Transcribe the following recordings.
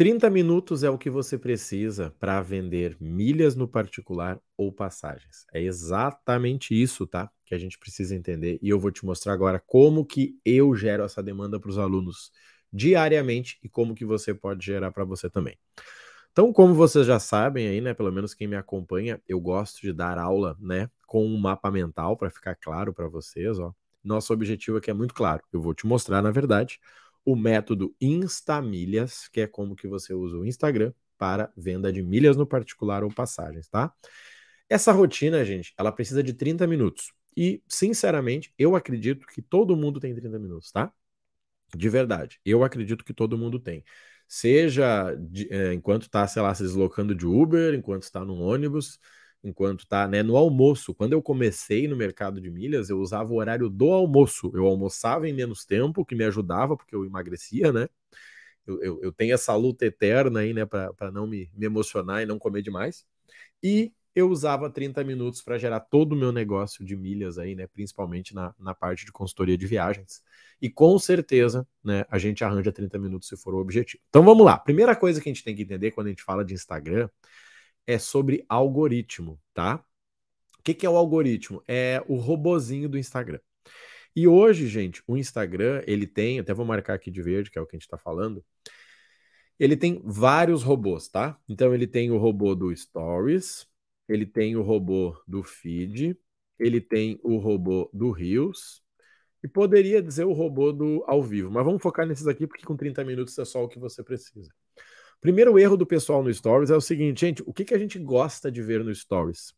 30 minutos é o que você precisa para vender milhas no particular ou passagens. É exatamente isso, tá? Que a gente precisa entender. E eu vou te mostrar agora como que eu gero essa demanda para os alunos diariamente e como que você pode gerar para você também. Então, como vocês já sabem aí, né, pelo menos quem me acompanha, eu gosto de dar aula, né, com um mapa mental para ficar claro para vocês, ó. Nosso objetivo aqui é muito claro. Eu vou te mostrar, na verdade, o método Instamilhas, que é como que você usa o Instagram para venda de milhas no particular ou passagens, tá? Essa rotina, gente, ela precisa de 30 minutos. E, sinceramente, eu acredito que todo mundo tem 30 minutos, tá? De verdade. Eu acredito que todo mundo tem. Seja de, é, enquanto está, sei lá, se deslocando de Uber, enquanto está no ônibus, enquanto tá né, no almoço. Quando eu comecei no mercado de milhas, eu usava o horário do almoço. Eu almoçava em menos tempo, que me ajudava, porque eu emagrecia, né? Eu, eu, eu tenho essa luta eterna aí, né, para não me, me emocionar e não comer demais. E eu usava 30 minutos para gerar todo o meu negócio de milhas aí, né? Principalmente na, na parte de consultoria de viagens. E com certeza, né, a gente arranja 30 minutos se for o objetivo. Então vamos lá. Primeira coisa que a gente tem que entender quando a gente fala de Instagram é sobre algoritmo, tá? O que, que é o algoritmo? É o robozinho do Instagram. E hoje, gente, o Instagram, ele tem, até vou marcar aqui de verde, que é o que a gente está falando, ele tem vários robôs, tá? Então ele tem o robô do Stories, ele tem o robô do Feed, ele tem o robô do Reels, e poderia dizer o robô do ao vivo, mas vamos focar nesses aqui porque com 30 minutos é só o que você precisa. Primeiro erro do pessoal no Stories é o seguinte, gente, o que, que a gente gosta de ver no Stories?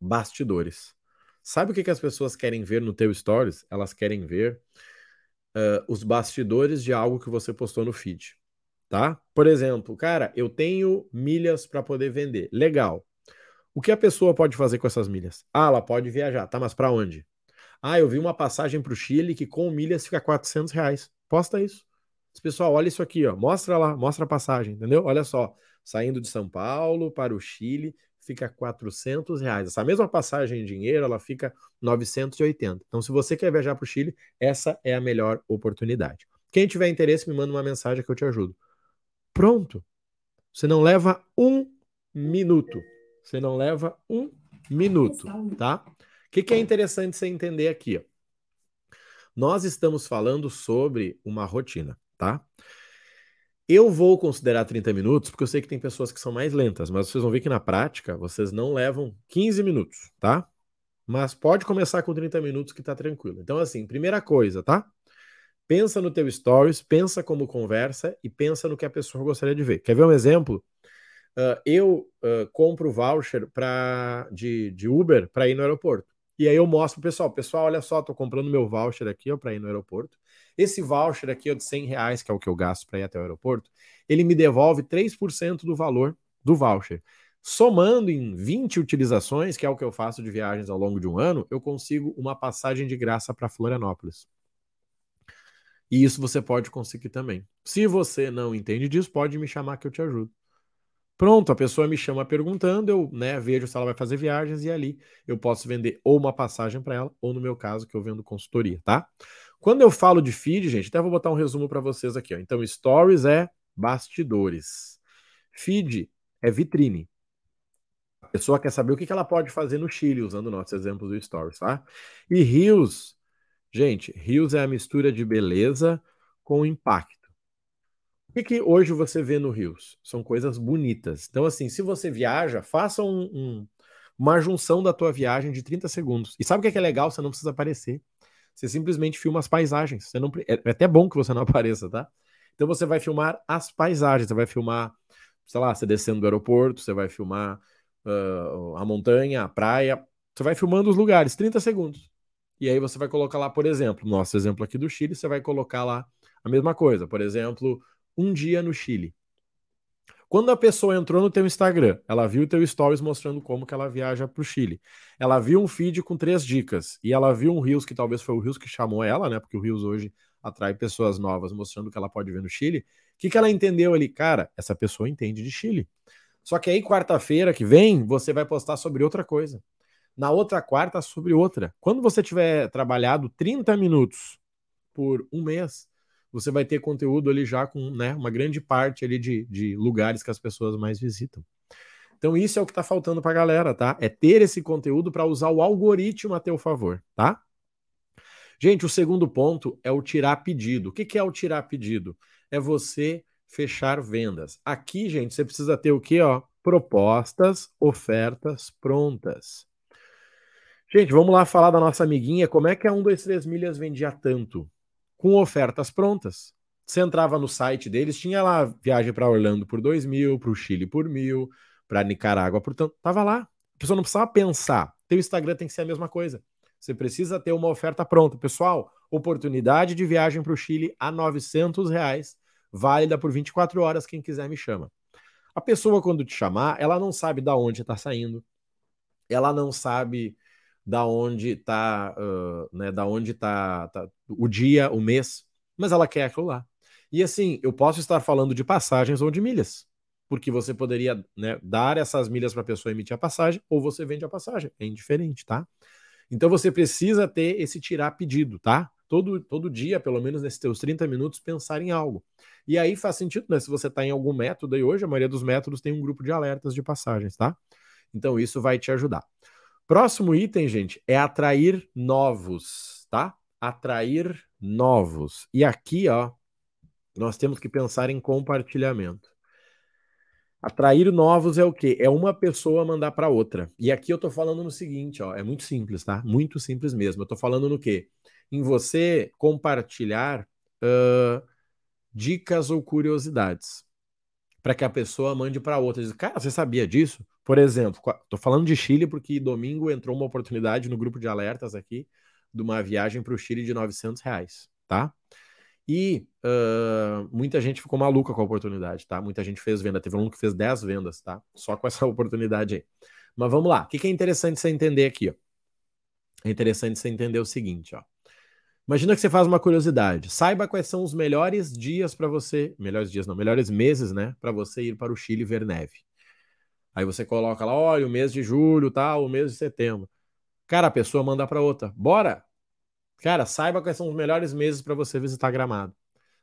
Bastidores. Sabe o que, que as pessoas querem ver no teu Stories? Elas querem ver uh, os bastidores de algo que você postou no feed, tá? Por exemplo, cara, eu tenho milhas para poder vender. Legal. O que a pessoa pode fazer com essas milhas? Ah, ela pode viajar, tá? Mas para onde? Ah, eu vi uma passagem para o Chile que com milhas fica 400 reais. Posta isso. Pessoal, olha isso aqui, ó. Mostra lá, mostra a passagem, entendeu? Olha só, saindo de São Paulo para o Chile, fica 400 reais. Essa mesma passagem em dinheiro, ela fica 980. Então, se você quer viajar para o Chile, essa é a melhor oportunidade. Quem tiver interesse, me manda uma mensagem que eu te ajudo. Pronto. Você não leva um minuto. Você não leva um minuto, tá? O que, que é interessante você entender aqui? Ó? Nós estamos falando sobre uma rotina tá? Eu vou considerar 30 minutos porque eu sei que tem pessoas que são mais lentas, mas vocês vão ver que na prática vocês não levam 15 minutos, tá? Mas pode começar com 30 minutos que tá tranquilo. Então, assim, primeira coisa, tá? Pensa no teu stories, pensa como conversa e pensa no que a pessoa gostaria de ver. Quer ver um exemplo? Uh, eu uh, compro voucher pra, de, de Uber para ir no aeroporto. E aí eu mostro pro pessoal, pessoal, olha só, tô comprando meu voucher aqui para ir no aeroporto. Esse voucher aqui ó, de 100 reais, que é o que eu gasto para ir até o aeroporto, ele me devolve 3% do valor do voucher. Somando em 20 utilizações, que é o que eu faço de viagens ao longo de um ano, eu consigo uma passagem de graça para Florianópolis. E isso você pode conseguir também. Se você não entende disso, pode me chamar que eu te ajudo. Pronto, a pessoa me chama perguntando, eu né, vejo se ela vai fazer viagens e ali eu posso vender ou uma passagem para ela, ou no meu caso, que eu vendo consultoria, tá? Quando eu falo de feed, gente, até vou botar um resumo para vocês aqui. Ó. Então, stories é bastidores. Feed é vitrine. A pessoa quer saber o que ela pode fazer no Chile, usando o nosso exemplo do Stories, tá? E Reels, gente, Reels é a mistura de beleza com impacto. O que, que hoje você vê no Reels? São coisas bonitas. Então, assim, se você viaja, faça um, um, uma junção da tua viagem de 30 segundos. E sabe o que é, que é legal? Você não precisa aparecer. Você simplesmente filma as paisagens. Você não, é, é até bom que você não apareça, tá? Então você vai filmar as paisagens, você vai filmar, sei lá, você descendo do aeroporto, você vai filmar uh, a montanha, a praia, você vai filmando os lugares, 30 segundos. E aí você vai colocar lá, por exemplo, nosso exemplo aqui do Chile, você vai colocar lá a mesma coisa, por exemplo, um dia no Chile. Quando a pessoa entrou no teu Instagram, ela viu o teu stories mostrando como que ela viaja para o Chile. Ela viu um feed com três dicas e ela viu um Reels que talvez foi o Reels que chamou ela, né? Porque o Reels hoje atrai pessoas novas mostrando o que ela pode ver no Chile. O que, que ela entendeu ali? Cara, essa pessoa entende de Chile. Só que aí, quarta-feira que vem, você vai postar sobre outra coisa. Na outra quarta, sobre outra. Quando você tiver trabalhado 30 minutos por um mês, você vai ter conteúdo ali já com né, uma grande parte ali de, de lugares que as pessoas mais visitam. Então, isso é o que está faltando para a galera, tá? É ter esse conteúdo para usar o algoritmo a teu favor, tá? Gente, o segundo ponto é o tirar pedido. O que, que é o tirar pedido? É você fechar vendas. Aqui, gente, você precisa ter o que, ó? Propostas, ofertas prontas. Gente, vamos lá falar da nossa amiguinha. Como é que a 1, 2, 3 milhas vendia tanto? Com ofertas prontas. Você entrava no site deles, tinha lá viagem para Orlando por 2 mil, para o Chile por mil, para Nicarágua por tanto. Tava lá. A pessoa não precisava pensar. Teu Instagram tem que ser a mesma coisa. Você precisa ter uma oferta pronta. Pessoal, oportunidade de viagem para o Chile a 900 reais, válida por 24 horas. Quem quiser me chama. A pessoa, quando te chamar, ela não sabe da onde está saindo, ela não sabe da onde está, uh, né, da onde tá, tá, o dia, o mês, mas ela quer aquilo lá. E assim, eu posso estar falando de passagens ou de milhas, porque você poderia né, dar essas milhas para a pessoa emitir a passagem, ou você vende a passagem, é indiferente, tá? Então você precisa ter esse tirar pedido, tá? Todo, todo dia, pelo menos nesses teus 30 minutos, pensar em algo. E aí faz sentido, né? Se você está em algum método, e hoje a maioria dos métodos tem um grupo de alertas de passagens, tá? Então isso vai te ajudar. Próximo item, gente, é atrair novos, tá? Atrair novos. E aqui, ó, nós temos que pensar em compartilhamento. Atrair novos é o quê? É uma pessoa mandar para outra. E aqui eu tô falando no seguinte, ó, é muito simples, tá? Muito simples mesmo. Eu tô falando no quê? Em você compartilhar uh, dicas ou curiosidades para que a pessoa mande para outra. Diz, cara, você sabia disso? Por exemplo, tô falando de Chile porque domingo entrou uma oportunidade no grupo de alertas aqui de uma viagem para o Chile de 900 reais, tá? E uh, muita gente ficou maluca com a oportunidade, tá? Muita gente fez venda. Teve um que fez 10 vendas, tá? Só com essa oportunidade aí. Mas vamos lá. O que, que é interessante você entender aqui, ó? É interessante você entender o seguinte, ó. Imagina que você faz uma curiosidade. Saiba quais são os melhores dias para você, melhores dias não, melhores meses, né, para você ir para o Chile ver neve. Aí você coloca lá, olha, o mês de julho, tal, o mês de setembro. Cara, a pessoa manda para outra. Bora. Cara, saiba quais são os melhores meses para você visitar Gramado.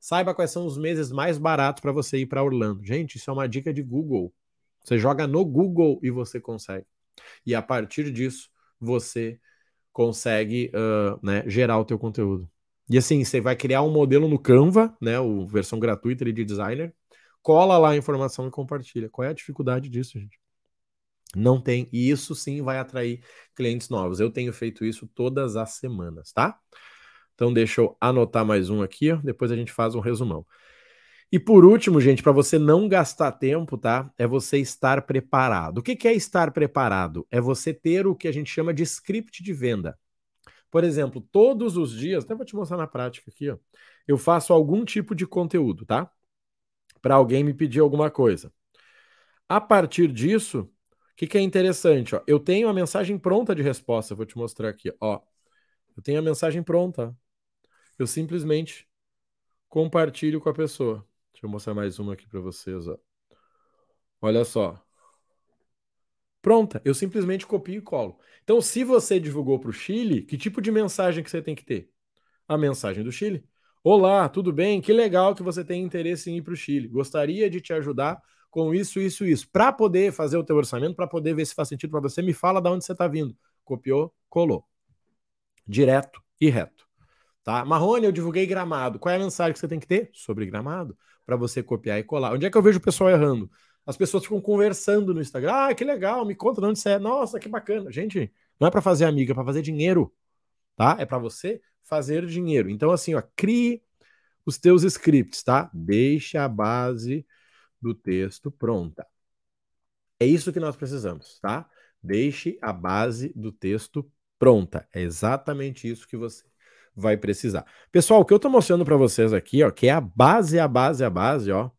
Saiba quais são os meses mais baratos para você ir para Orlando. Gente, isso é uma dica de Google. Você joga no Google e você consegue. E a partir disso, você consegue uh, né, gerar o teu conteúdo. E assim, você vai criar um modelo no Canva, né, o versão gratuita de designer, cola lá a informação e compartilha. Qual é a dificuldade disso, gente? Não tem. E isso sim vai atrair clientes novos. Eu tenho feito isso todas as semanas, tá? Então deixa eu anotar mais um aqui, ó, depois a gente faz um resumão. E por último, gente, para você não gastar tempo, tá? É você estar preparado. O que, é estar preparado? É você ter o que a gente chama de script de venda. Por exemplo, todos os dias, até vou te mostrar na prática aqui, ó, eu faço algum tipo de conteúdo, tá? Para alguém me pedir alguma coisa. A partir disso, o que, que é interessante? Ó, eu tenho a mensagem pronta de resposta, vou te mostrar aqui. Ó, eu tenho a mensagem pronta. Eu simplesmente compartilho com a pessoa. Deixa eu mostrar mais uma aqui para vocês. Ó. Olha só. Pronta, eu simplesmente copio e colo. Então, se você divulgou para o Chile, que tipo de mensagem que você tem que ter? A mensagem do Chile. Olá, tudo bem? Que legal que você tem interesse em ir para o Chile. Gostaria de te ajudar com isso, isso, isso. Para poder fazer o teu orçamento, para poder ver se faz sentido para você, me fala de onde você está vindo. Copiou, colou. Direto e reto. Tá? Marrone, eu divulguei gramado. Qual é a mensagem que você tem que ter? Sobre gramado para você copiar e colar. Onde é que eu vejo o pessoal errando? As pessoas ficam conversando no Instagram. Ah, que legal, me conta de onde você é. Nossa, que bacana. Gente, não é para fazer amiga, é para fazer dinheiro, tá? É para você fazer dinheiro. Então, assim, ó, crie os teus scripts, tá? Deixe a base do texto pronta. É isso que nós precisamos, tá? Deixe a base do texto pronta. É exatamente isso que você vai precisar. Pessoal, o que eu estou mostrando para vocês aqui, ó, que é a base, a base, a base, ó,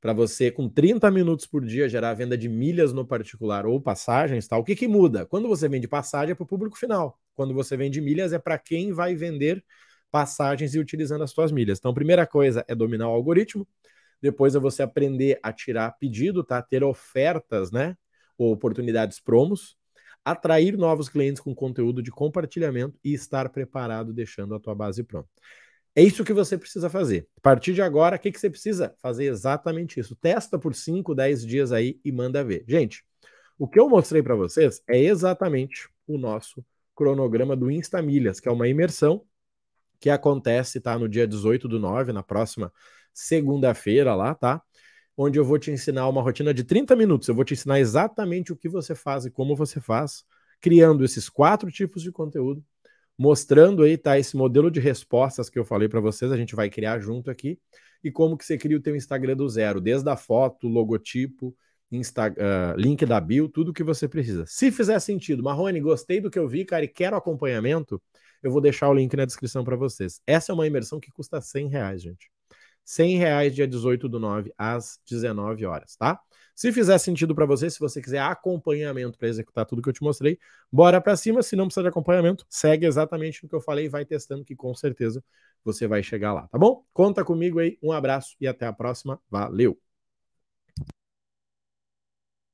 para você com 30 minutos por dia gerar venda de milhas no particular ou passagens, tá? O que que muda? Quando você vende passagem é para o público final. Quando você vende milhas é para quem vai vender passagens e utilizando as suas milhas. Então, primeira coisa é dominar o algoritmo. Depois é você aprender a tirar pedido, tá? Ter ofertas, né? Ou oportunidades promos atrair novos clientes com conteúdo de compartilhamento e estar preparado deixando a tua base pronta. É isso que você precisa fazer. A partir de agora, o que, que você precisa? Fazer exatamente isso. Testa por 5, 10 dias aí e manda ver. Gente, o que eu mostrei para vocês é exatamente o nosso cronograma do Instamilhas, que é uma imersão que acontece, tá, no dia 18 do 9, na próxima segunda-feira lá, tá? Onde eu vou te ensinar uma rotina de 30 minutos. Eu vou te ensinar exatamente o que você faz e como você faz, criando esses quatro tipos de conteúdo mostrando aí, tá, esse modelo de respostas que eu falei para vocês, a gente vai criar junto aqui, e como que você cria o teu Instagram do zero, desde a foto, logotipo, Insta, uh, link da bio, tudo que você precisa. Se fizer sentido, Marrone, gostei do que eu vi, cara, e quero acompanhamento, eu vou deixar o link na descrição para vocês. Essa é uma imersão que custa 100 reais, gente. 100 reais dia 18 do 9 às 19 horas, tá? Se fizer sentido para você, se você quiser acompanhamento para executar tudo que eu te mostrei, bora para cima. Se não precisa de acompanhamento, segue exatamente o que eu falei e vai testando que com certeza você vai chegar lá, tá bom? Conta comigo aí, um abraço e até a próxima. Valeu!